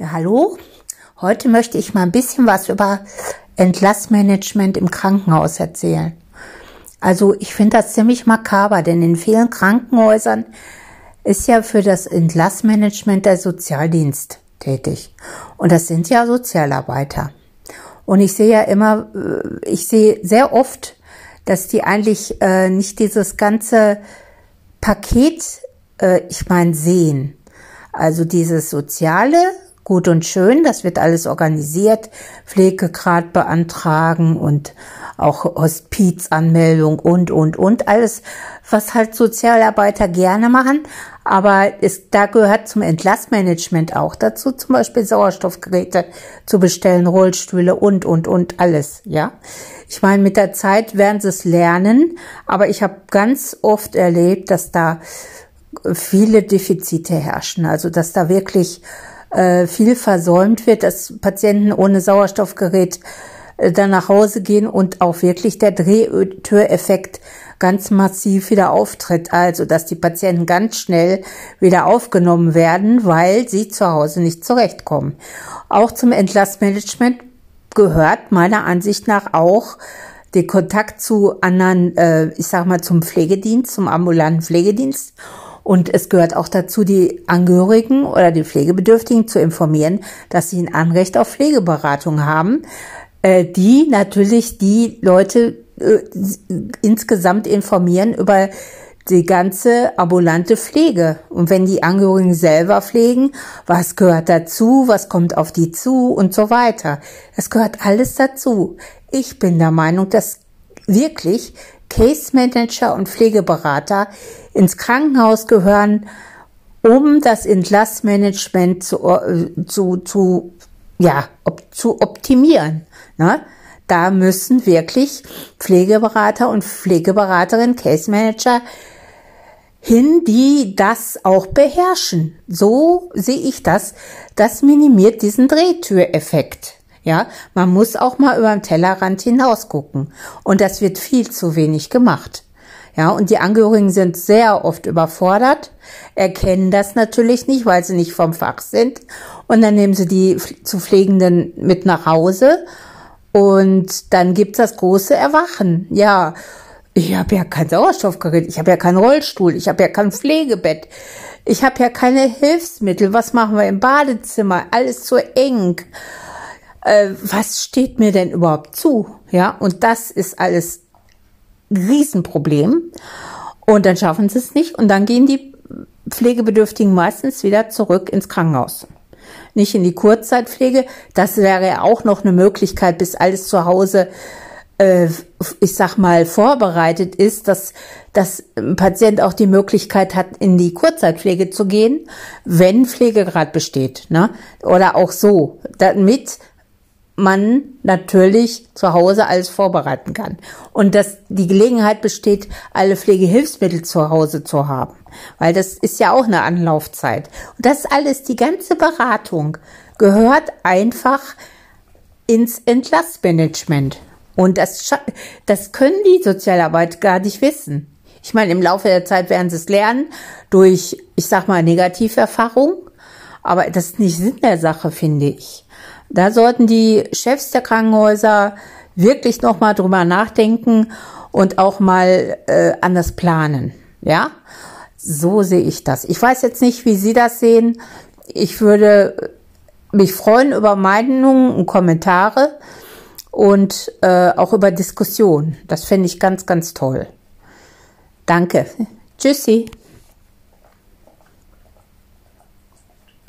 Ja, hallo. Heute möchte ich mal ein bisschen was über Entlassmanagement im Krankenhaus erzählen. Also ich finde das ziemlich makaber, denn in vielen Krankenhäusern ist ja für das Entlassmanagement der Sozialdienst tätig. Und das sind ja Sozialarbeiter. Und ich sehe ja immer, äh, ich sehe sehr oft, dass die eigentlich äh, nicht dieses ganze Paket, äh, ich meine, sehen. Also dieses Soziale gut und schön, das wird alles organisiert, Pflegegrad beantragen und auch Hospizanmeldung und, und, und, alles, was halt Sozialarbeiter gerne machen. Aber es, da gehört zum Entlassmanagement auch dazu, zum Beispiel Sauerstoffgeräte zu bestellen, Rollstühle und, und, und, alles, ja. Ich meine, mit der Zeit werden sie es lernen, aber ich habe ganz oft erlebt, dass da viele Defizite herrschen, also dass da wirklich äh, viel versäumt wird, dass Patienten ohne Sauerstoffgerät äh, dann nach Hause gehen und auch wirklich der Drehtüreffekt ganz massiv wieder auftritt. Also, dass die Patienten ganz schnell wieder aufgenommen werden, weil sie zu Hause nicht zurechtkommen. Auch zum Entlastmanagement gehört meiner Ansicht nach auch der Kontakt zu anderen, äh, ich sag mal, zum Pflegedienst, zum ambulanten Pflegedienst und es gehört auch dazu, die Angehörigen oder die Pflegebedürftigen zu informieren, dass sie ein Anrecht auf Pflegeberatung haben, äh, die natürlich die Leute äh, insgesamt informieren über die ganze ambulante Pflege. Und wenn die Angehörigen selber pflegen, was gehört dazu, was kommt auf die zu und so weiter. Es gehört alles dazu. Ich bin der Meinung, dass wirklich Case Manager und Pflegeberater ins Krankenhaus gehören, um das Entlassmanagement zu, äh, zu, zu, ja, op, zu optimieren. Ne? Da müssen wirklich Pflegeberater und Pflegeberaterinnen, Case Manager hin, die das auch beherrschen. So sehe ich das. Das minimiert diesen Drehtüreffekt. Ja, man muss auch mal über den Tellerrand hinaus gucken. Und das wird viel zu wenig gemacht. Ja, und die Angehörigen sind sehr oft überfordert, erkennen das natürlich nicht, weil sie nicht vom Fach sind. Und dann nehmen sie die zu Pflegenden mit nach Hause. Und dann gibt's das große Erwachen. Ja, ich habe ja kein Sauerstoffgerät, ich habe ja keinen Rollstuhl, ich habe ja kein Pflegebett, ich habe ja keine Hilfsmittel. Was machen wir im Badezimmer? Alles zu eng äh, was steht mir denn überhaupt zu? Ja, und das ist alles Riesenproblem. Und dann schaffen sie es nicht und dann gehen die Pflegebedürftigen meistens wieder zurück ins Krankenhaus. Nicht in die Kurzzeitpflege. Das wäre auch noch eine Möglichkeit, bis alles zu Hause, äh, ich sag mal, vorbereitet ist, dass, ein Patient auch die Möglichkeit hat, in die Kurzzeitpflege zu gehen, wenn Pflegegrad besteht. Ne? Oder auch so, damit man natürlich zu Hause alles vorbereiten kann. Und dass die Gelegenheit besteht, alle Pflegehilfsmittel zu Hause zu haben. Weil das ist ja auch eine Anlaufzeit. Und das alles, die ganze Beratung gehört einfach ins Entlassmanagement. Und das, das können die Sozialarbeit gar nicht wissen. Ich meine, im Laufe der Zeit werden sie es lernen durch, ich sag mal, Negativerfahrung. Aber das ist nicht Sinn der Sache, finde ich. Da sollten die Chefs der Krankenhäuser wirklich noch mal drüber nachdenken und auch mal äh, anders planen. Ja, so sehe ich das. Ich weiß jetzt nicht, wie Sie das sehen. Ich würde mich freuen über Meinungen und Kommentare und äh, auch über Diskussionen. Das fände ich ganz, ganz toll. Danke. Tschüssi.